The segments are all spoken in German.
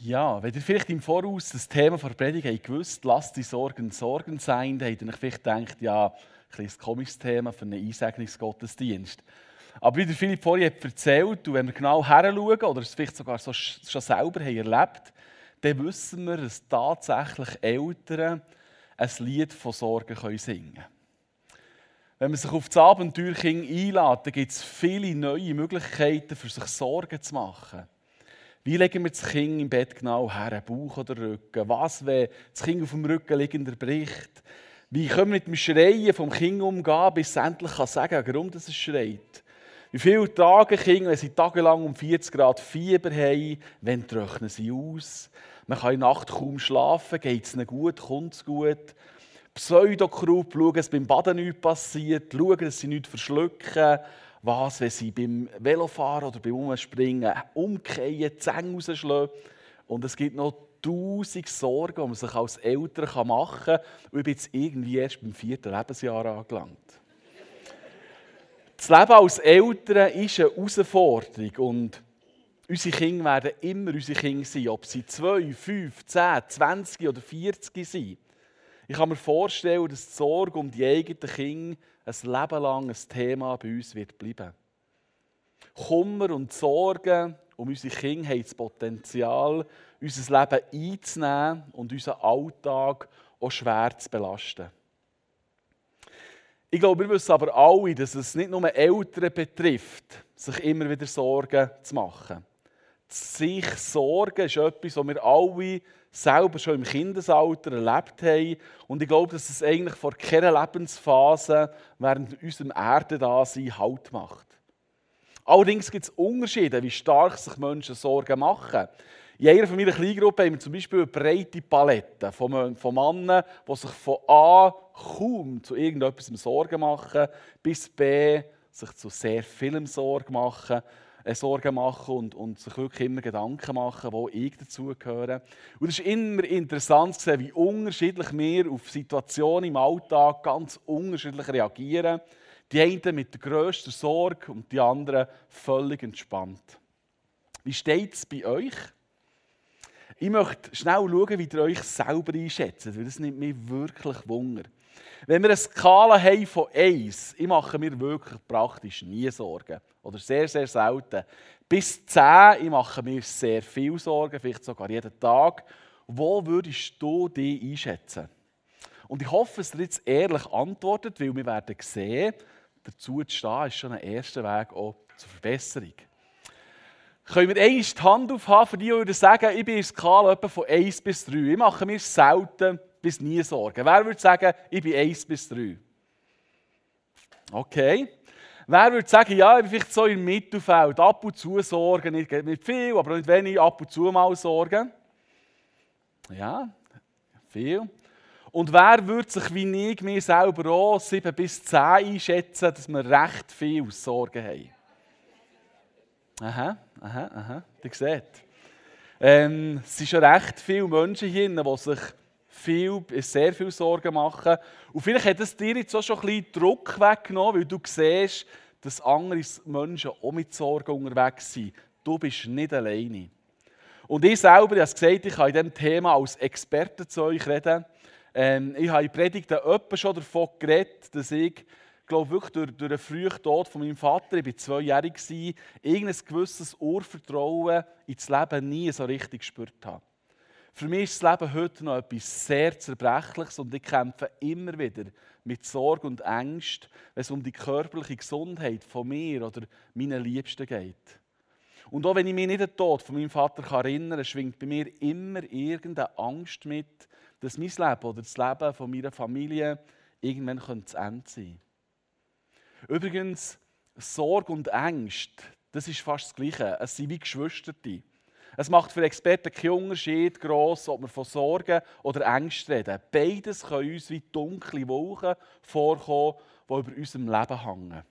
Ja, wenn ihr vielleicht im Voraus das Thema der Predigt habt gewusst, lasst die Sorgen Sorgen sein, dann habt ihr vielleicht gedacht, ja, ein ein komisches Thema für einen Einsegnungsgottesdienst. Aber wie der Philipp vorhin erzählt, und wenn wir genau heranschauen oder es vielleicht sogar so schon selber haben erlebt dann wissen wir, dass tatsächlich Eltern ein Lied von Sorgen singen können. Wenn man sich auf das Abenteuer einlädt, dann gibt es viele neue Möglichkeiten, für sich Sorgen zu machen. Wie legen wir das Kind im Bett genau her? Bauch oder Rücken? Was, wenn das Kind auf dem Rücken liegender bricht? Wie können wir mit dem Schreien vom Kind umgehen, bis es endlich sagen kann, warum es schreit? Wie viele Tage Kinder, wenn sie tagelang um 40 Grad Fieber haben, wenn trocknen sie aus? Man kann in der Nacht kaum schlafen, geht es ihnen gut, kommt es gut? Pseudokrupp, schauen, dass beim Baden nichts passiert, schauen, dass sie nichts verschlucken. Was, wenn sie beim Velofahren oder beim Umspringen umkehren, Zähne rausschlagen. Und es gibt noch tausend Sorgen, die man sich als Eltern machen kann. Und ich bin jetzt irgendwie erst beim vierten Lebensjahr angelangt. Das Leben als Eltern ist eine Herausforderung. Und unsere Kinder werden immer unsere Kinder sein, ob sie 2, 5, 10, 20 oder 40 sind. Ich kann mir vorstellen, dass die Sorge um die eigenen Kinder ein Leben lang ein Thema bei uns wird bleiben. Kummer und Sorgen um unsere Kinder haben das Potenzial, unser Leben einzunehmen und unseren Alltag auch schwer zu belasten. Ich glaube, wir wissen aber alle, dass es nicht nur Eltern betrifft, sich immer wieder Sorgen zu machen. Sich Sorgen ist etwas, was wir alle selber schon im Kindesalter erlebt haben. Und ich glaube, dass es eigentlich vor keiner Lebensphase während unserem Erdendasein Halt macht. Allerdings gibt es Unterschiede, wie stark sich Menschen Sorgen machen. In einer von meiner Kleingruppe haben wir zum Beispiel eine breite Palette von, von Männern, die sich von A kaum zu irgendetwas Sorgen machen, bis B sich zu sehr vielem Sorgen machen. Äh, Sorgen machen und, und sich wirklich immer Gedanken machen, wo ich dazugehöre. Und es ist immer interessant zu sehen, wie unterschiedlich wir auf Situationen im Alltag ganz unterschiedlich reagieren. Die einen mit der grössten Sorge und die anderen völlig entspannt. Wie steht es bei euch? Ich möchte schnell schauen, wie ihr euch selber einschätzt, weil das nimmt mich wirklich Wunder. Wenn wir eine Skala haben von 1, ich mache mir wirklich praktisch nie Sorgen. Oder sehr, sehr selten. Bis 10, ich mache mir sehr viel Sorgen, vielleicht sogar jeden Tag. Wo würdest du dich einschätzen? Und ich hoffe, dass ihr jetzt ehrlich antwortet, weil wir werden sehen, dazu zu stehen, ist schon ein erster Weg auch zur Verbesserung. Können wir einmal die Hand aufhaben, für die, die sagen, ich bin in der Skala von 1 bis 3. Ich mache mir selten bis nie Sorgen. Wer würde sagen, ich bin 1 bis 3? Okay. Wer würde sagen, ja, ich bin vielleicht so im Mittelfeld, ab und zu Sorgen, nicht, nicht viel, aber nicht wenig, ab und zu mal Sorgen? Ja, viel. Und wer würde sich wie ich mir selber auch 7 bis 10 einschätzen, dass wir recht viel Sorgen haben? Aha, aha, aha, ihr seht. Ähm, es sind schon recht viele Menschen hier, die sich viel, sehr viel Sorgen machen. Und vielleicht hat es dir jetzt auch schon ein bisschen Druck weggenommen, weil du siehst, dass andere Menschen auch mit Sorgen unterwegs sind. Du bist nicht alleine. Und ich selber, ich habe gesagt, ich kann in diesem Thema als Experte zu euch reden. Ähm, ich habe in Predigten schon davon geredet, dass ich, glaube wirklich durch, durch den frühen Tod von meinem Vater, ich war zweijährig, irgendein gewisses Urvertrauen ins Leben nie so richtig gespürt habe. Für mich ist das Leben heute noch etwas sehr Zerbrechliches und ich kämpfe immer wieder mit Sorge und Angst, wenn es um die körperliche Gesundheit von mir oder meinen Liebsten geht. Und auch wenn ich mich nicht an den Tod von meinem Vater erinnere, schwingt bei mir immer irgendeine Angst mit, dass mein Leben oder das Leben von meiner Familie irgendwann zu Ende sein könnte. Übrigens, Sorge und Angst, das ist fast das Gleiche. Es sind wie Geschwister. Es macht für Experten keinen Unterschied gross, ob wir von Sorgen oder Ängsten reden. Beides können uns wie dunkle Wolken vorkommen, die über unserem Leben hängen.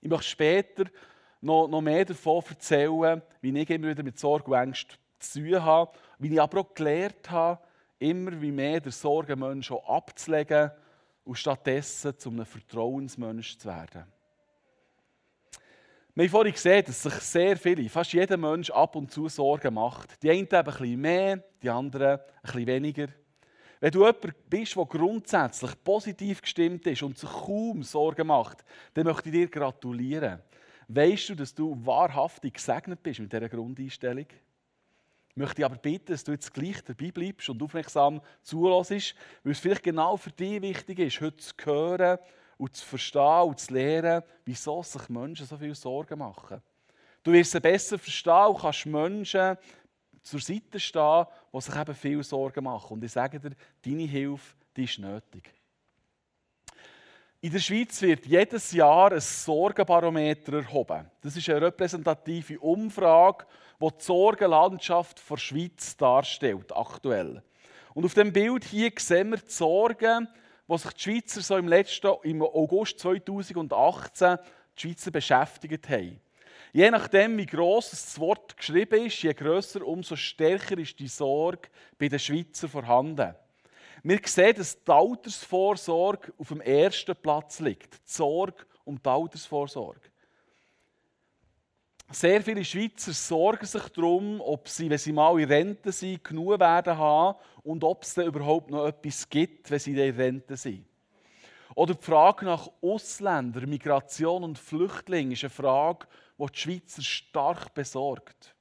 Ich möchte später noch, noch mehr davon erzählen, wie ich immer wieder mit Sorgen und Ängsten zu tun habe, wie ich aber auch gelernt habe, immer wie mehr der Sorgenmensch abzulegen und stattdessen zu einem Vertrauensmensch zu werden. Wir haben vorhin gesehen, dass sich sehr viele, fast jeder Mensch ab und zu Sorgen macht. Die einen eben ein bisschen mehr, die anderen ein bisschen weniger. Wenn du jemand bist, der grundsätzlich positiv gestimmt ist und sich kaum Sorgen macht, dann möchte ich dir gratulieren. Weißt du, dass du wahrhaftig gesegnet bist mit dieser Grundeinstellung? Ich möchte aber bitten, dass du jetzt gleich dabei bleibst und aufmerksam zulässt, weil es vielleicht genau für dich wichtig ist, heute zu hören und zu verstehen und zu lernen, wieso sich Menschen so viel Sorgen machen. Du wirst es besser verstehen und kannst Menschen zur Seite stehen, die sich eben viel Sorgen machen. Und ich sage dir, deine Hilfe die ist nötig. In der Schweiz wird jedes Jahr ein Sorgenbarometer erhoben. Das ist eine repräsentative Umfrage, die die Sorgenlandschaft der Schweiz darstellt, aktuell. Und auf dem Bild hier sehen wir die Sorgen, die sich die Schweizer so im letzten, im August 2018 die Schweizer beschäftigt haben. Je nachdem, wie gross das Wort geschrieben ist, je grösser, umso stärker ist die Sorge bei den Schweizern vorhanden. Wir sehen, dass die Altersvorsorge auf dem ersten Platz liegt. Die Sorge um die Altersvorsorge. Sehr viele Schweizer sorgen sich darum, ob sie, wenn sie mal in Rente sind, genug werden haben und ob es dann überhaupt noch etwas gibt, wenn sie in Rente sind. Oder die Frage nach Ausländern, Migration und Flüchtlingen ist eine Frage, die die Schweizer stark besorgt.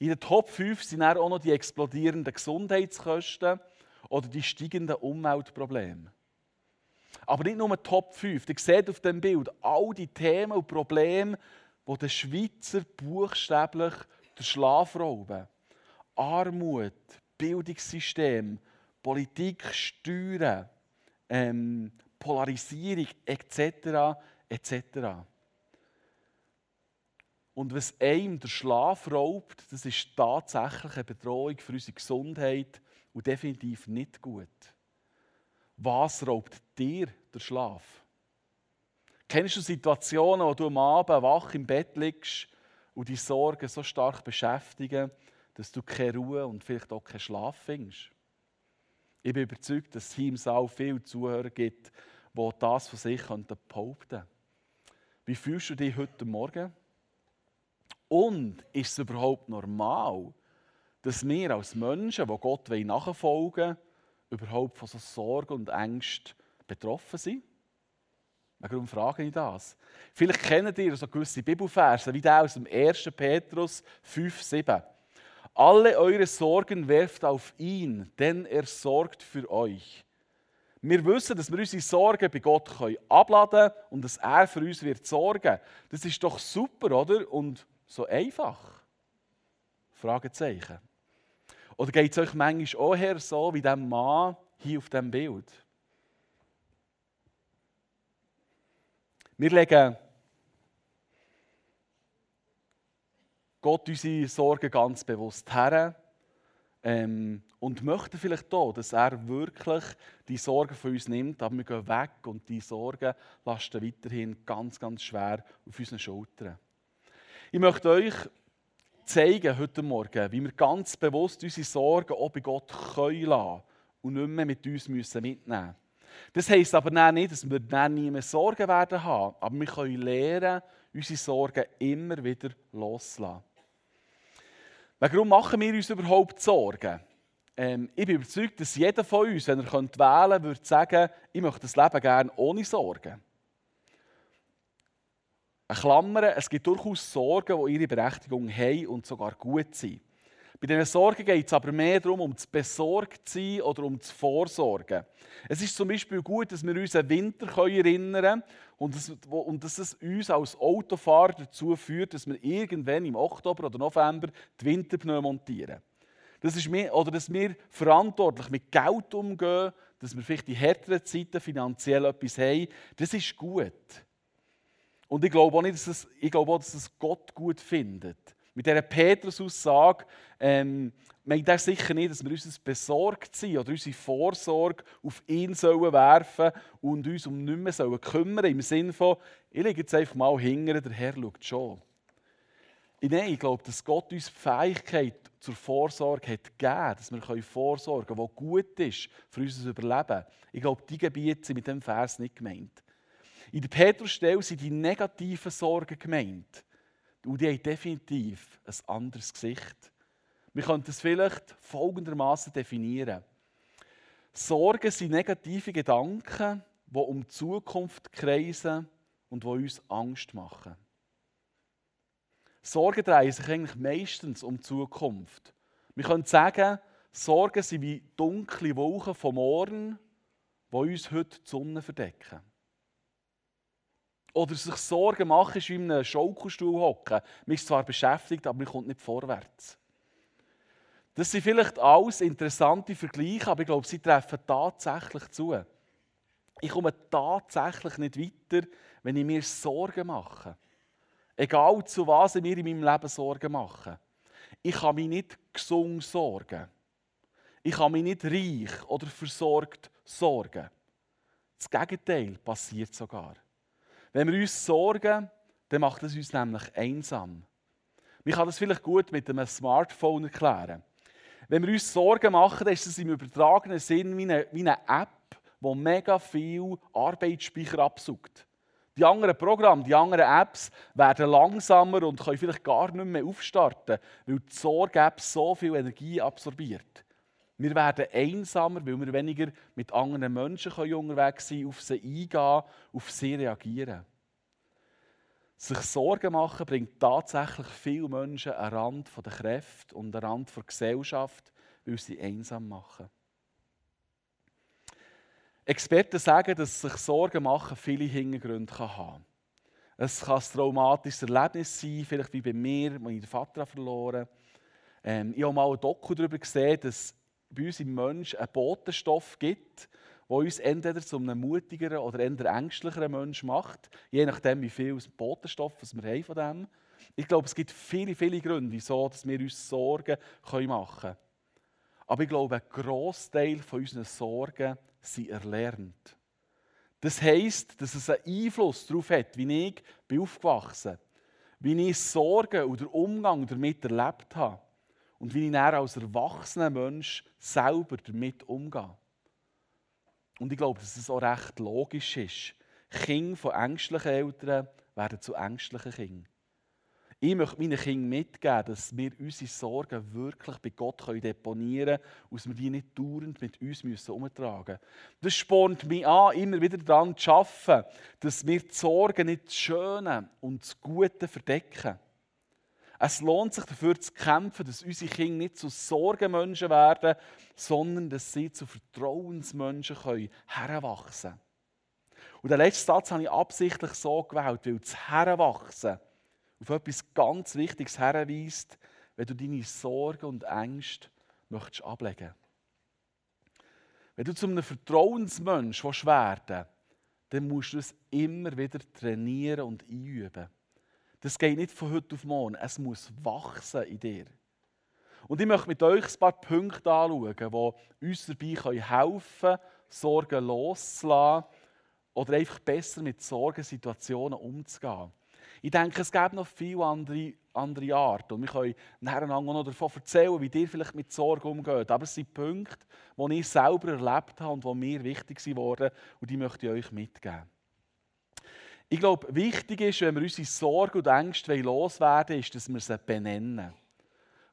In den Top 5 sind auch noch die explodierenden Gesundheitskosten oder die steigenden Umweltprobleme. Aber nicht nur die Top 5. Ihr seht auf dem Bild all die Themen und Probleme, die den Schweizer buchstäblich den Schlaf rauben. Armut, Bildungssystem, Politik, Steuern, ähm, Polarisierung etc. etc. Und was einem der Schlaf raubt, das ist tatsächlich eine Bedrohung für unsere Gesundheit und definitiv nicht gut. Was raubt dir der Schlaf? Kennst du Situationen, wo du am Abend wach im Bett liegst und die Sorgen so stark beschäftigen, dass du keine Ruhe und vielleicht auch keinen Schlaf findest? Ich bin überzeugt, dass es hier im Saal viele Zuhörer gibt, die das von sich behaupten können. Wie fühlst du dich heute Morgen? Und ist es überhaupt normal, dass wir als Menschen, die Gott nachfolgen wollen, überhaupt von so Sorgen und Ängsten betroffen sind? Warum frage ich das? Vielleicht kennt ihr so gewisse Bibelverse, wie der aus dem 1. Petrus 5, 7. Alle eure Sorgen werft auf ihn, denn er sorgt für euch. Wir wissen, dass wir unsere Sorgen bei Gott abladen können und dass er für uns wird sorgen. Das ist doch super, oder? Und so einfach? Fragezeichen. Oder geht es euch manchmal auch her so wie dem Mann hier auf dem Bild? Wir legen Gott unsere Sorgen ganz bewusst her ähm, und möchten vielleicht da, dass er wirklich die Sorgen von uns nimmt, aber wir gehen weg und die Sorgen lasten weiterhin ganz, ganz schwer auf unseren Schultern. Ich möchte euch zeigen heute Morgen, wie wir ganz bewusst unsere Sorgen auch bei Gott können lassen und nicht mehr mit uns mitnehmen müssen. Das heisst aber nicht, dass wir dann nie mehr Sorgen werden haben, aber wir können lernen, unsere Sorgen immer wieder loszulassen. Warum machen wir uns überhaupt Sorgen? Ähm, ich bin überzeugt, dass jeder von uns, wenn er wählen könnte, würde sagen, ich möchte das Leben gerne ohne Sorgen. Eine Klammer, es gibt durchaus Sorgen, die ihre Berechtigung haben und sogar gut sind. Bei diesen Sorgen geht es aber mehr darum, um zu besorgt sein oder um zu vorsorgen. Es ist zum Beispiel gut, dass wir uns an Winter erinnern können und, das, und dass es uns als Autofahrer dazu führt, dass wir irgendwann im Oktober oder November die Winterpneu montieren. Das ist mehr, oder dass wir verantwortlich mit Geld umgehen, dass wir vielleicht in härteren Zeiten finanziell etwas haben. Das ist gut. Und ich glaube auch, nicht, dass es, ich glaube auch, dass es Gott gut findet. Mit dieser Petrus-Aussage ähm, meint er sicher nicht, dass wir uns besorgt sind oder unsere Vorsorge auf ihn sollen werfen und uns um nichts mehr sollen kümmern Im Sinne von, ich lege jetzt einfach mal hinterher, der Herr schaut schon. Nein, ich glaube, dass Gott uns die Fähigkeit zur Vorsorge hat gegeben, dass wir vorsorgen können, was gut ist für unser Überleben. Ich glaube, die Gebiete sind mit dem Vers nicht gemeint. In der Petrusstelle sind die negativen Sorgen gemeint. Und die haben definitiv ein anderes Gesicht. Wir können das vielleicht folgendermaßen definieren. Sorgen sind negative Gedanken, die um die Zukunft kreisen und die uns Angst machen. Sorgen drehen sich eigentlich meistens um die Zukunft. Wir können sagen, Sorgen sind wie dunkle Wolken vom Morgen, die uns heute die Sonne verdecken. Oder sich Sorgen machen, ist wie in einem Schaukelstuhl hocken. Man ist zwar beschäftigt, aber man kommt nicht vorwärts. Das sind vielleicht alles interessante Vergleiche, aber ich glaube, sie treffen tatsächlich zu. Ich komme tatsächlich nicht weiter, wenn ich mir Sorgen mache. Egal zu was ich mir in meinem Leben Sorgen mache. Ich kann mich nicht gesund sorgen. Ich kann mich nicht reich oder versorgt sorgen. Das Gegenteil passiert sogar. Wenn wir uns sorgen, dann macht es uns nämlich einsam. Man kann das vielleicht gut mit einem Smartphone erklären. Wenn wir uns Sorgen machen, dann ist es im übertragenen Sinn wie eine, wie eine App, die mega viel Arbeitsspeicher absucht. Die anderen Programme, die anderen Apps werden langsamer und können vielleicht gar nicht mehr aufstarten, weil die Sorge-App so viel Energie absorbiert. Wir werden einsamer, weil wir weniger mit anderen Menschen unterwegs sein auf sie eingehen, auf sie reagieren. Sich Sorgen machen bringt tatsächlich viele Menschen an Rand der Kräfte und an Rand der Gesellschaft, weil sie einsam machen. Experten sagen, dass sich Sorgen machen viele Hintergründe haben kann. Es kann ein traumatisches Erlebnis sein, vielleicht wie bei mir, wo ich den Vater verloren habe. Ähm, ich habe mal ein Doku darüber gesehen, dass bei uns im Menschen einen Botenstoff gibt, der uns entweder zu einem mutigeren oder eher ängstlicheren Menschen macht, je nachdem, wie viel Botenstoff wir haben von dem. Ich glaube, es gibt viele, viele Gründe, wieso dass wir uns Sorgen machen können. Aber ich glaube, ein Großteil von unseren Sorgen sind erlernt. Das heisst, dass es einen Einfluss darauf hat, wie ich aufgewachsen bin, wie ich Sorgen oder Umgang damit erlebt habe und wie ich dann als erwachsener Mensch selber damit umgehe. Und ich glaube, dass es auch recht logisch ist. Kinder von ängstlichen Eltern werden zu ängstlichen Kindern. Ich möchte meinen Kindern mitgeben, dass wir unsere Sorgen wirklich bei Gott deponieren können und dass wir die nicht dauernd mit uns umtragen müssen. Das spornt mich an, immer wieder daran zu arbeiten, dass wir die Sorgen nicht das Schöne und das Gute verdecken. Es lohnt sich dafür zu kämpfen, dass unsere Kinder nicht zu Sorgenmenschen werden, sondern dass sie zu Vertrauensmenschen heranwachsen können. Und den letzten Satz habe ich absichtlich so gewählt, weil das Heranwachsen auf etwas ganz Wichtiges herweist, wenn du deine Sorgen und Ängste möchtest ablegen Wenn du zu einem Vertrauensmensch werden willst, dann musst du es immer wieder trainieren und einüben. Das geht nicht von heute auf morgen. Es muss wachsen in dir. Und ich möchte mit euch ein paar Punkte anschauen, die uns dabei helfen können, Sorgen loszulassen oder einfach besser mit Sorgensituationen umzugehen. Ich denke, es gibt noch viele andere, andere Arten. Und wir können nachher noch davon erzählen, wie ihr vielleicht mit Sorgen umgeht. Aber es sind Punkte, die ich selber erlebt habe und die mir wichtig wurden. Und die möchte ich euch mitgeben. Ich glaube, wichtig ist, wenn wir unsere Sorgen und Ängste loswerden ist, dass wir sie benennen.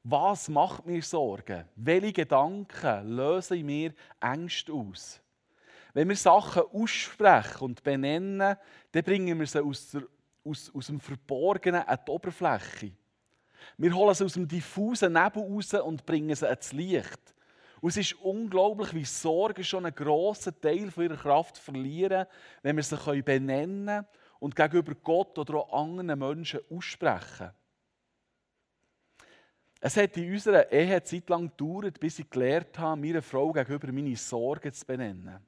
Was macht mir Sorgen? Welche Gedanken lösen in mir Ängste aus? Wenn wir Sachen aussprechen und benennen, dann bringen wir sie aus, der, aus, aus dem Verborgenen an die Oberfläche. Wir holen sie aus dem diffusen Nebel raus und bringen sie ans Licht. Und es ist unglaublich, wie Sorgen schon einen grossen Teil von ihrer Kraft verlieren, wenn wir sie benennen können und gegenüber Gott oder auch anderen Menschen aussprechen. Es hat in unserer Ehe Zeit lang gedauert, bis ich gelernt habe, meiner Frau gegenüber meine Sorgen zu benennen.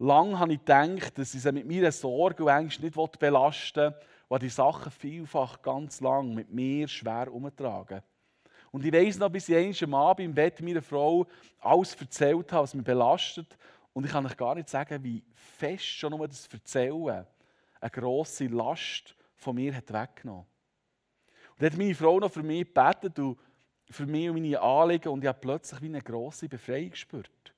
Lang habe ich gedacht, dass ich sie mit meinen Sorgen und Ängsten nicht belasten will, weil die Sachen vielfach ganz lang mit mir schwer umtragen. Und ich weiss noch, bis ich einmal am Abend im Bett meiner Frau alles erzählt habe, was mich belastet. Und ich kann euch gar nicht sagen, wie fest schon nur das Erzählen eine grosse Last von mir hat weggenommen. Und dann hat meine Frau noch für mich gebetet und für mich und meine Anliegen und ich habe plötzlich wie eine grosse Befreiung gespürt.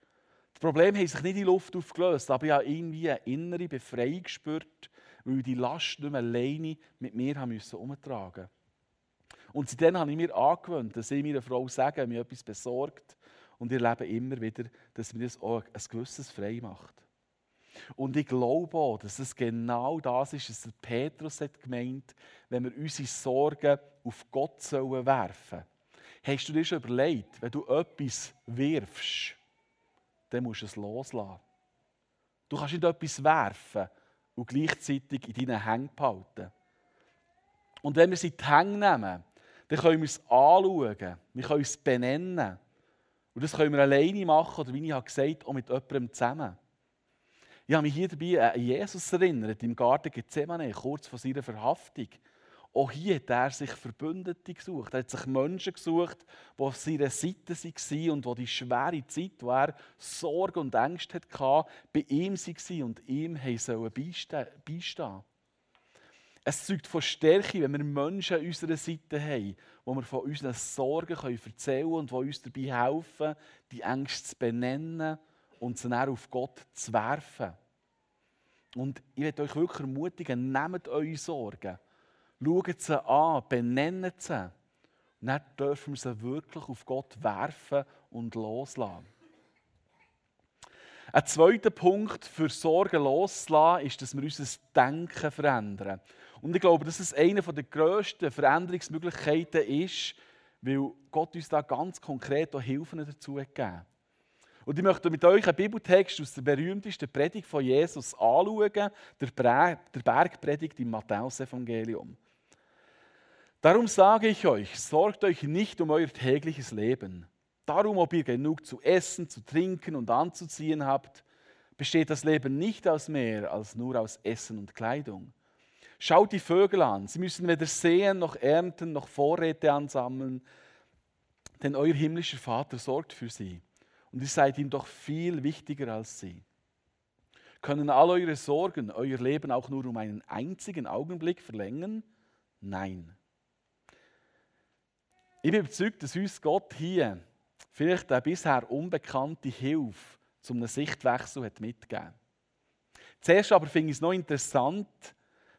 Die Probleme haben sich nicht in die Luft aufgelöst, aber ich habe irgendwie eine innere Befreiung gespürt, weil ich die Last nicht mehr alleine mit mir haben müssen umtragen. Und seitdem habe ich mir angewöhnt, dass ich meiner Frau sage, mir etwas besorgt. Und ich erlebe immer wieder, dass mir das auch ein gewisses frei macht. Und ich glaube auch, dass es genau das ist, was Petrus hat gemeint, wenn wir unsere Sorgen auf Gott sollen werfen Hast du dir schon überlegt, wenn du etwas wirfst, dann musst du es loslassen. Du kannst nicht etwas werfen und gleichzeitig in deinen Hängen behalten. Und wenn wir sie in die Hänge nehmen, dann können wir es anschauen, wir können es benennen. Und das können wir alleine machen oder wie ich habe gesagt, auch mit jemandem zusammen. Ich habe mich hier dabei an Jesus erinnert, im Garten Gethsemane, kurz vor seiner Verhaftung. Auch hier hat er sich Verbündete gesucht. Er hat sich Menschen gesucht, die auf seiner Seite waren und die die schwere Zeit, wo er Sorge und Ängste hatte, bei ihm waren und ihm beistehen Es zeugt von Stärke, wenn wir Menschen an unserer Seite haben, wo wir von unseren Sorgen erzählen können und die uns dabei helfen, die Ängste zu benennen und sie dann auf Gott zu werfen. Und ich möchte euch wirklich ermutigen, nehmt eure Sorgen Schaut sie an, benennt sie. Und dann dürfen wir sie wirklich auf Gott werfen und loslassen. Ein zweiter Punkt für Sorgen loszulassen, ist, dass wir unser Denken verändern. Und ich glaube, dass es eine der grössten Veränderungsmöglichkeiten ist, weil Gott uns da ganz konkret auch Hilfen dazu gegeben hat. Und ich möchte mit euch einen Bibeltext aus der berühmtesten Predigt von Jesus anschauen, der Bergpredigt im Matthäusevangelium. Darum sage ich euch, sorgt euch nicht um euer tägliches Leben. Darum, ob ihr genug zu essen, zu trinken und anzuziehen habt, besteht das Leben nicht aus mehr als nur aus Essen und Kleidung. Schaut die Vögel an, sie müssen weder sehen noch ernten noch Vorräte ansammeln, denn euer himmlischer Vater sorgt für sie. Und ihr seid ihm doch viel wichtiger als sie. Können all eure Sorgen euer Leben auch nur um einen einzigen Augenblick verlängern? Nein. Ich bin überzeugt, dass uns Gott hier vielleicht eine bisher unbekannte Hilfe zum einem Sichtwechsel hat mitgegeben. Zuerst aber finde ich es noch interessant,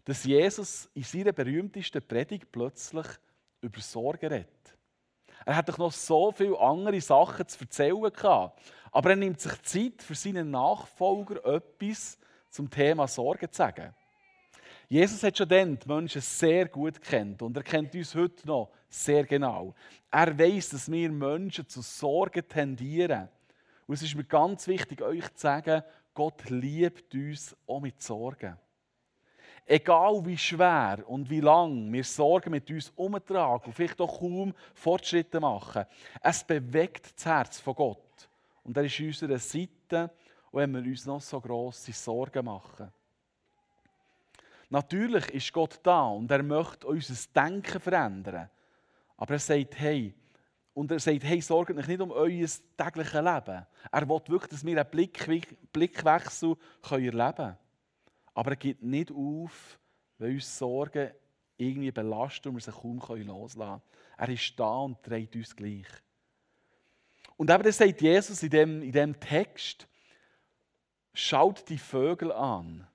dass Jesus in seiner berühmtesten Predigt plötzlich über Sorge redet. Er hat doch noch so viele andere Sachen zu erzählen gehabt, aber er nimmt sich Zeit für seinen Nachfolger etwas zum Thema Sorge zu sagen. Jesus hat schon dann die Menschen sehr gut kennt und er kennt uns heute noch sehr genau. Er weiß, dass wir Menschen zu Sorgen tendieren. Und es ist mir ganz wichtig, euch zu sagen, Gott liebt uns auch mit Sorgen. Egal wie schwer und wie lang wir Sorgen mit uns umtragen und vielleicht auch kaum Fortschritte machen, es bewegt das Herz von Gott. Und er ist an unserer Seite, wenn wir uns noch so grosse Sorgen machen. Natürlich ist Gott da und er möchte unser Denken verändern. Aber er sagt, hey, und er sagt, hey, sorgt euch nicht um euer tägliches Leben. Er will wirklich, dass wir einen Blick, Blickwechsel erleben können. Aber er gibt nicht auf, weil uns Sorgen irgendwie belasten und wir sie kaum loslassen können. Er ist da und trägt uns gleich. Und eben das sagt Jesus in dem, in dem Text, schaut die Vögel an.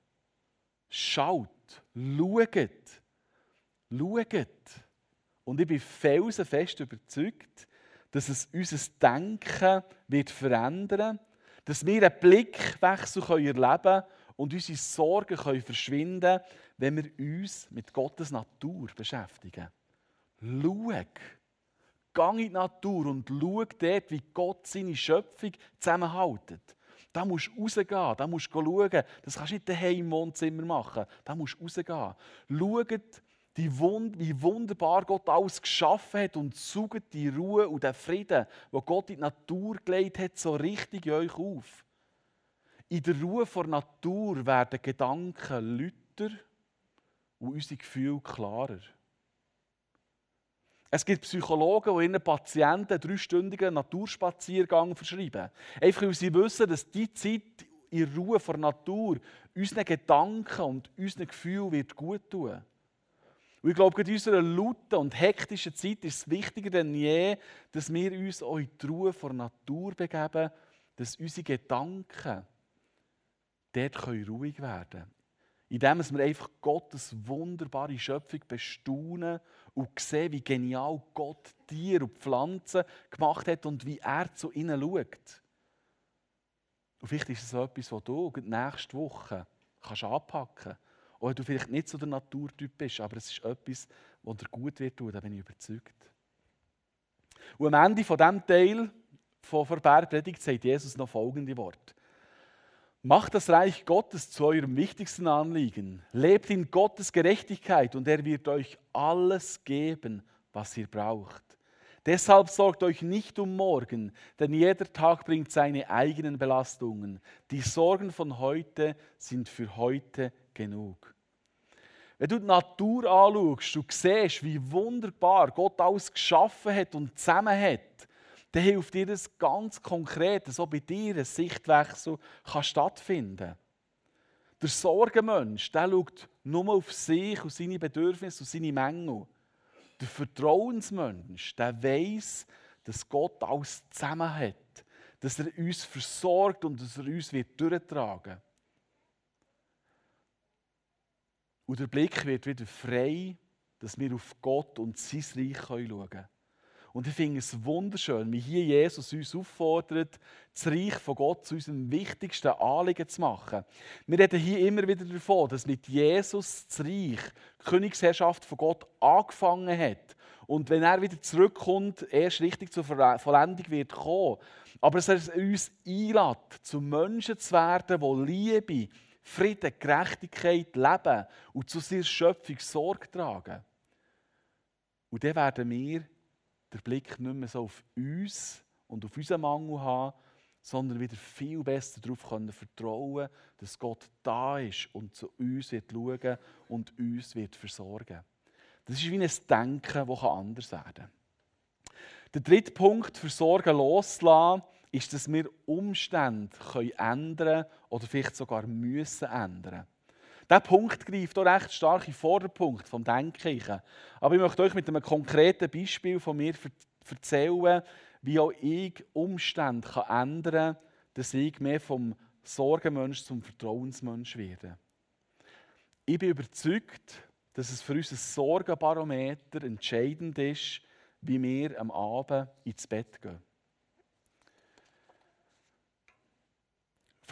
Schaut. Schaut. Schaut. Und ich bin felsenfest überzeugt, dass es unser Denken wird verändern dass wir einen Blickwechsel erleben können und unsere Sorgen können verschwinden wenn wir uns mit Gottes Natur beschäftigen. Schau. Geh in die Natur und schau dort, wie Gott seine Schöpfung zusammenhält. Da musst du rausgehen, da musst du schauen. Das kannst du nicht daheim im Wohnzimmer machen. Da musst du rausgehen. Schaut, wie wunderbar Gott alles geschaffen hat und sucht die Ruhe und den Frieden, wo Gott in die Natur gelegt hat, so richtig in euch auf. In der Ruhe vor Natur werden Gedanken lauter und unsere Gefühle klarer. Es gibt Psychologen, die ihren Patienten einen dreistündigen Naturspaziergang verschreiben. Einfach weil sie wissen, dass die Zeit in Ruhe vor Natur unseren Gedanken und unseren Gefühlen wird gut tun. Und ich glaube, in unserer lauten und hektischen Zeit ist es wichtiger denn je, dass wir uns auch in die Ruhe vor Natur begeben dass unsere Gedanken dort ruhig werden können. Indem wir einfach Gottes wunderbare Schöpfung bestaunen und sehen, wie genial Gott Tiere und Pflanzen gemacht hat und wie er zu ihnen schaut. Und vielleicht ist es so etwas, was du nächste Woche kannst anpacken kannst. Wenn du vielleicht nicht so der Naturtyp bist, aber es ist etwas, was dir gut wird tun, da bin ich überzeugt. Und am Ende von diesem Teil von der Bergpredigt sagt Jesus noch folgende Worte. Macht das Reich Gottes zu eurem wichtigsten Anliegen. Lebt in Gottes Gerechtigkeit und er wird euch alles geben, was ihr braucht. Deshalb sorgt euch nicht um morgen, denn jeder Tag bringt seine eigenen Belastungen. Die Sorgen von heute sind für heute genug. Wenn du die Natur anschaust, du siehst, wie wunderbar Gott alles geschaffen hat und zusammen hat, dann hilft dir das ganz konkret, so bei dir ein Sichtwechsel kann stattfinden Der Sorgenmensch, der schaut nur auf sich und seine Bedürfnisse und seine Mängel. Der Vertrauensmensch, der weiß, dass Gott alles zusammen hat, dass er uns versorgt und dass er uns wird durchtragen wird. Und der Blick wird wieder frei, dass wir auf Gott und sein Reich schauen können. Und ich finde es wunderschön, wie hier Jesus uns auffordert, das Reich von Gott zu unserem wichtigsten Anliegen zu machen. Wir reden hier immer wieder davon, dass mit Jesus das Reich, die Königsherrschaft von Gott angefangen hat. Und wenn er wieder zurückkommt, erst richtig zur Vollendung wird kommen. Aber dass er uns einlädt, zu Menschen zu werden, die Liebe, Frieden, Gerechtigkeit leben und zu seiner Schöpfung Sorge tragen. Und dann werden wir den Blick nicht mehr so auf uns und auf unseren Mangel haben, sondern wieder viel besser darauf können vertrauen, dass Gott da ist und zu uns wird schauen und uns wird versorgen. Das ist wie ein Denken, das anders werden kann. Der dritte Punkt, für Sorgen loszulassen, ist, dass wir Umstände ändern können oder vielleicht sogar müssen ändern dieser Punkt greift auch recht stark in den Vorderpunkt vom Denken. Aber ich möchte euch mit einem konkreten Beispiel von mir erzählen, wie auch ich Umstände ändern kann, dass ich mehr vom Sorgenmensch zum Vertrauensmensch werde. Ich bin überzeugt, dass es für unser Sorgenbarometer entscheidend ist, wie wir am Abend ins Bett gehen.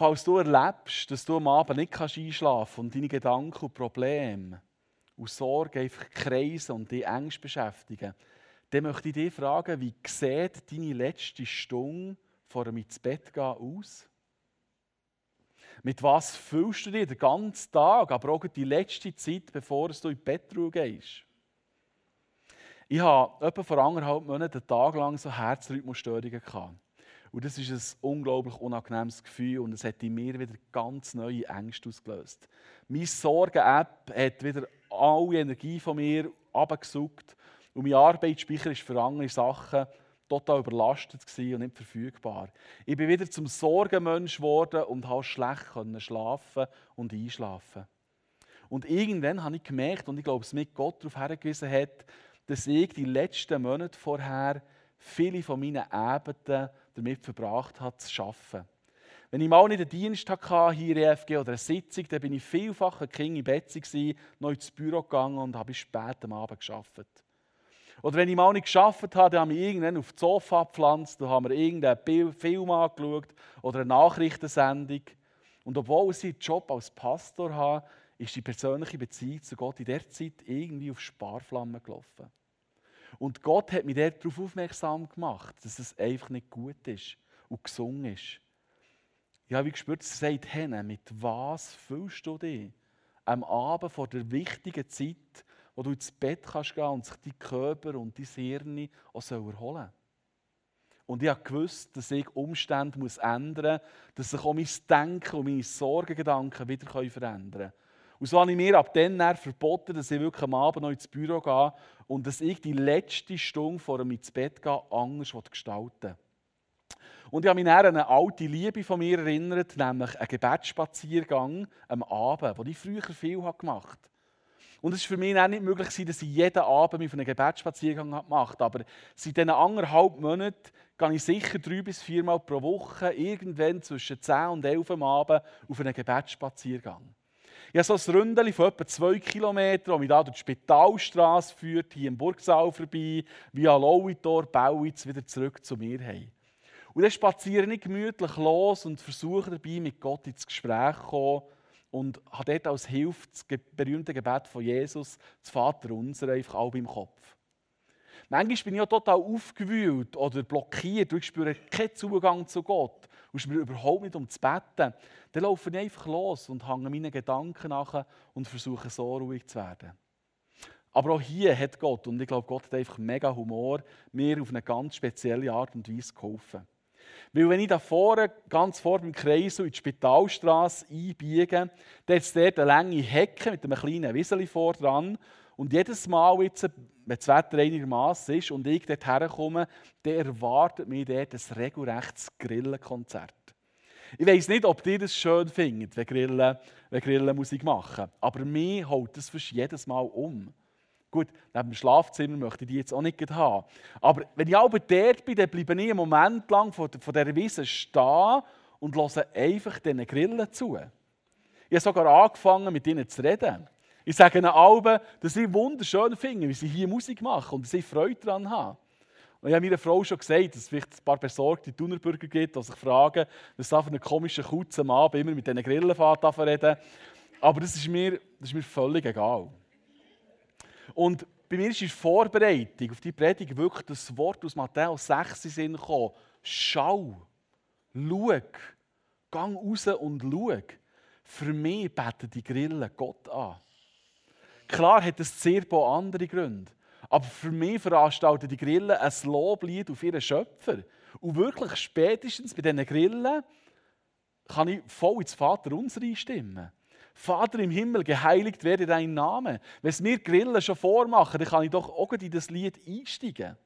Falls du erlebst, dass du am Abend nicht einschlafen kannst und deine Gedanken und Probleme und Sorgen einfach kreisen und dich Ängste beschäftigen, dann möchte ich dich fragen, wie sieht deine letzte Stunde vor dem ins Bett gehen aus? Mit was fühlst du dich den ganzen Tag, aber auch die letzte Zeit, bevor du in die Bettruhe gehst? Ich habe etwa vor anderthalb Monaten einen Tag lang so Herzrhythmusstörungen gehabt. Und das ist ein unglaublich unangenehmes Gefühl und es hat in mir wieder ganz neue Ängste ausgelöst. Meine Sorgen-App hat wieder alle Energie von mir abgesucht und mein Arbeitsspeicher war für andere Sachen total überlastet und nicht verfügbar. Ich bin wieder zum Sorgenmensch geworden und konnte schlecht schlafen und einschlafen. Und irgendwann habe ich gemerkt, und ich glaube, es mit Gott darauf hingewiesen hat, dass ich die letzten Monate vorher viele von meinen Abenden damit verbracht habe, zu arbeiten. Wenn ich mal nicht einen Dienst hatte, hier in EFG oder eine Sitzung, dann bin ich vielfach ein Kind im Bett, noch ins Büro gegangen und habe bis spät am Abend gearbeitet. Oder wenn ich mal nicht geschafft habe, dann habe ich irgendwann auf das Sofa gepflanzt, da haben wir irgendeinen Film angeschaut oder eine Nachrichtensendung. Und obwohl ich einen Job als Pastor habe, ist die persönliche Beziehung zu Gott in der Zeit irgendwie auf Sparflammen gelaufen. Und Gott hat mich darauf aufmerksam gemacht, dass es einfach nicht gut ist und gesungen ist. Ich habe gespürt, es sagt, mit was fühlst du dich am Abend vor der wichtigen Zeit, wo du ins Bett kannst gehen und sich dein Körper und dein Hirn auch erholen soll. Und ich habe gewusst, dass ich Umstände ändern muss, dass sich auch mein Denken und meine Sorgengedanken wieder verändern können. Und so habe ich mir ab dann verboten, dass ich wirklich am Abend noch ins Büro gehe und dass ich die letzte Stunde vor dem ins Bett gehen anders gestalten Und ich habe mich an eine alte Liebe von mir erinnert, nämlich einen Gebetsspaziergang am Abend, den ich früher viel gemacht habe. Und es war für mich auch nicht möglich, dass ich jeden Abend mich auf einen Gebetsspaziergang gemacht habe. Aber seit diesen anderthalb Monaten gehe ich sicher drei bis viermal pro Woche irgendwann zwischen 10 und 11 am Abend auf einen Gebetsspaziergang. Ich habe so ein Ründchen von etwa zwei Kilometern, das mich da durch die Spitalstraße führt, hier im Burgsaal vorbei, via Lauitor, Bauwitz wieder zurück zu mir heim. Und dann spaziere ich gemütlich los und versuche dabei mit Gott ins Gespräch zu kommen und habe dort als Hilfe das berühmte Gebet von Jesus, das Vater unser, einfach auch im Kopf. Manchmal bin ich auch total aufgewühlt oder blockiert und ich spüre keinen Zugang zu Gott und spüre überhaupt nicht um zu beten. Dann laufe ich einfach los und hänge meinen Gedanken nach und versuche so ruhig zu werden. Aber auch hier hat Gott, und ich glaube, Gott hat einfach mega Humor, mir auf eine ganz spezielle Art und Weise geholfen. Weil wenn ich da vorne, ganz vor dem Kreis in die Spitalstraße einbiege, dann ist dort eine lange Hecke mit einem kleinen Wieseli vor dran. Und jedes Mal, jetzt, wenn das Wetter einigermaßen ist und ich dort herkomme, dann erwartet mich dort ein regelrechtes Grillenkonzert. Ich weiß nicht, ob ihr das schön findet, wenn Grillen, wenn Grillen Musik machen. Aber mir haut das fast jedes Mal um. Gut, neben dem Schlafzimmer möchte ich die jetzt auch nicht haben. Aber wenn ich aber dort bin, dann bleibe ich einen Moment lang von, dieser Wiese stehen und höre einfach diesen Grillen zu. Ich habe sogar angefangen, mit ihnen zu reden. Ich sage ihnen allen, dass ich wunderschön finde, wie sie hier Musik machen und dass ich Freude daran habe. Und ich habe meiner Frau schon gesagt, dass es vielleicht ein paar besorgte Tunerbürger gibt, die sich fragen, was da für eine komische Kutze am immer mit diesen Grillen reden. Aber das ist, mir, das ist mir völlig egal. Und bei mir ist in Vorbereitung auf die Predigt wirklich das Wort aus Matthäus 6 in Sinn gekommen. Schau, schau, gang raus und schau. Für mich beten die Grillen Gott an. Klar hat sehr paar andere Gründe. Aber für mich veranstalten die Grillen ein Loblied auf ihren Schöpfer. Und wirklich spätestens bei diesen Grillen kann ich voll ins Vater unser einstimmen. Vater im Himmel, geheiligt werde dein Name. Wenn es mir Grillen schon vormachen, dann kann ich doch auch in das Lied einsteigen.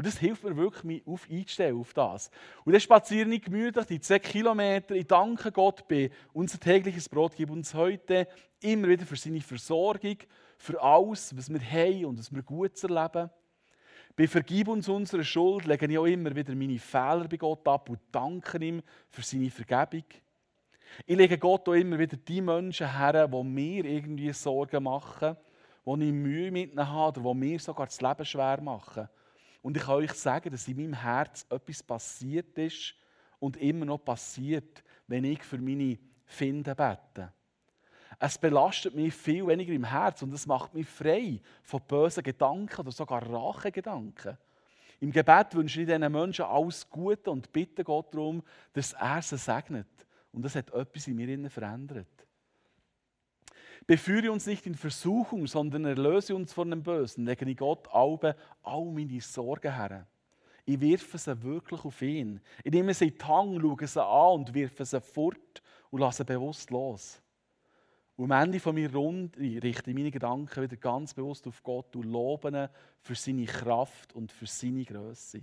Und das hilft mir wirklich, mich auf einzustellen auf das. Und dann spaziere ich gemütlich die 10 Kilometer. Ich danke Gott bei unser tägliches Brot gib uns heute immer wieder für seine Versorgung, für alles, was wir haben und was wir gut erleben. Bei Vergib uns unsere Schuld lege ich auch immer wieder meine Fehler bei Gott ab und danke ihm für seine Vergebung. Ich lege Gott auch immer wieder die Menschen her, die mir irgendwie Sorgen machen, die ich Mühe mit ihnen habe oder die mir sogar das Leben schwer machen. Und ich kann euch sagen, dass in meinem Herz etwas passiert ist und immer noch passiert, wenn ich für meine Finden bete. Es belastet mich viel weniger im Herz und es macht mich frei von bösen Gedanken oder sogar Rachegedanken. Im Gebet wünsche ich diesen Menschen alles Gute und bitte Gott darum, dass er sie segnet. Und das hat etwas in mir verändert. Beführe uns nicht in Versuchung, sondern erlöse uns von dem Bösen. Lege ich Gott alle, all meine Sorgen her. Ich wirfe sie wirklich auf ihn. Ich nehme sie in die Hand, schaue sie an und wirfe sie fort und lasse bewusst los. Und am Ende von mir rund richte ich meine Gedanken wieder ganz bewusst auf Gott und lobe ihn für seine Kraft und für seine Größe.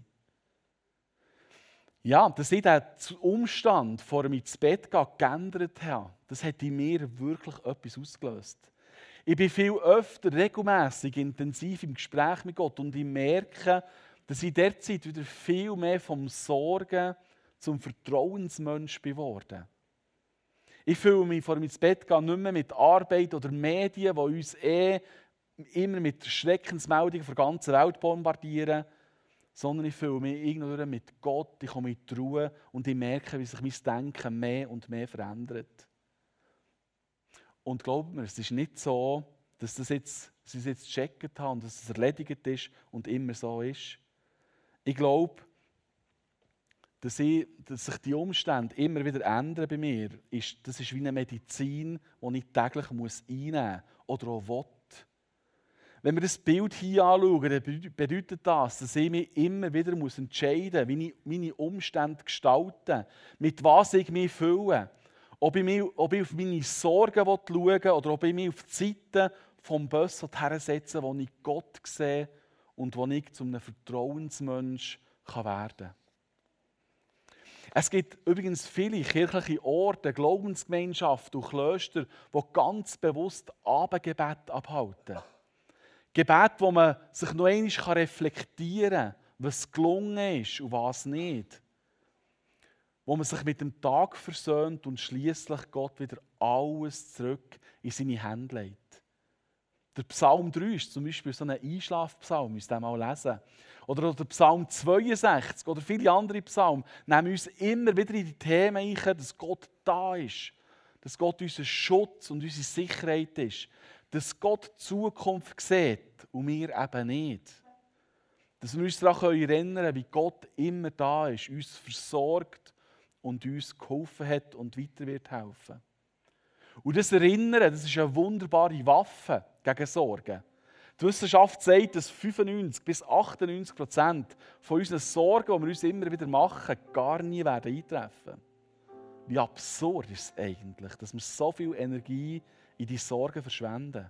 Ja, dass ich den Umstand vor dem ins Bett gehen geändert habe, das hat in mir wirklich etwas ausgelöst. Ich bin viel öfter, regelmäßig, intensiv im Gespräch mit Gott und ich merke, dass ich derzeit wieder viel mehr vom Sorgen zum Vertrauensmensch geworden Ich fühle mich vor ins Bett gehen nicht mehr mit Arbeit oder Medien, die uns eh immer mit Schreckensmeldungen der ganzen Welt bombardieren sondern ich fühle mich irgendwie mit Gott, ich komme in die Ruhe und ich merke, wie sich mein Denken mehr und mehr verändert. Und glaubt mir, es ist nicht so, dass das jetzt, sie es jetzt gecheckt haben und dass es erledigt ist und immer so ist. Ich glaube, dass, ich, dass sich die Umstände immer wieder ändern bei mir, ist, das ist wie eine Medizin, die ich täglich muss einnehmen muss oder auch will. Wenn wir das Bild hier anschauen, dann bedeutet das, dass ich mich immer wieder entscheiden muss, wie ich meine Umstände gestalte, mit was ich mich fülle. Ob ich, mich, ob ich auf meine Sorgen schauen will oder ob ich mich auf die Seite vom Bösen hersetze, wo ich Gott sehe und wo ich zu einem Vertrauensmensch werden kann. Es gibt übrigens viele kirchliche Orte, Glaubensgemeinschaften und Klöster, die ganz bewusst Abendgebet abhalten. Gebet, wo man sich noch einmal reflektieren kann, was gelungen ist und was nicht. Wo man sich mit dem Tag versöhnt und schließlich Gott wieder alles zurück in seine Hände legt. Der Psalm 3 ist zum Beispiel so ein Einschlafpsalm, müsst ihr mal lesen. Oder der Psalm 62 oder viele andere Psalmen nehmen uns immer wieder in die Themen ein, dass Gott da ist. Dass Gott unser Schutz und unsere Sicherheit ist. Dass Gott die Zukunft sieht und wir eben nicht. Dass wir uns daran erinnern können, wie Gott immer da ist, uns versorgt und uns geholfen hat und weiter wird helfen. Und das Erinnern, das ist eine wunderbare Waffe gegen Sorgen. Die Wissenschaft sagt, dass 95 bis 98 Prozent von unseren Sorgen, die wir uns immer wieder machen, gar nie werden eintreffen. Wie absurd ist es eigentlich, dass wir so viel Energie in die Sorgen verschwenden.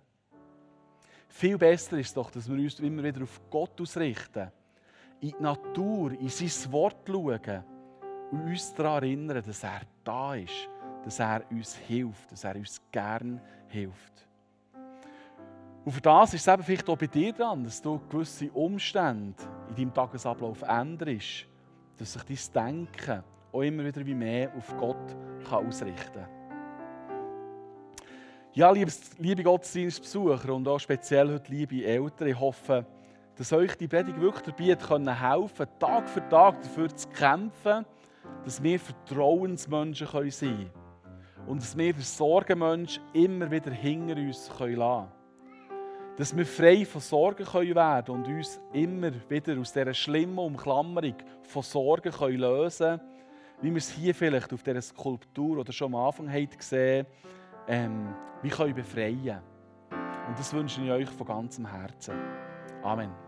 Viel besser ist doch, dass wir uns immer wieder auf Gott ausrichten, in die Natur, in sein Wort schauen und uns daran erinnern, dass er da ist, dass er uns hilft, dass er uns gern hilft. Und für das ist es eben vielleicht auch bei dir dran, dass du gewisse Umstände in deinem Tagesablauf änderst, dass sich dein Denken auch immer wieder wie mehr auf Gott kann ausrichten kann. Ja, liebes, liebe Gottesdienstbesucher und auch speziell heute liebe Eltern, ich hoffe, dass euch die Predigt wirklich dabei helfen Tag für Tag dafür zu kämpfen, dass wir Vertrauensmenschen sein können und dass wir den Sorgenmensch immer wieder hinter uns lassen können dass wir frei von Sorgen können werden und uns immer wieder aus dieser schlimmen Umklammerung von Sorgen können lösen können, wie wir es hier vielleicht auf dieser Skulptur oder schon am Anfang haben gesehen ähm, wir können befreien. Und das wünsche ich euch von ganzem Herzen. Amen.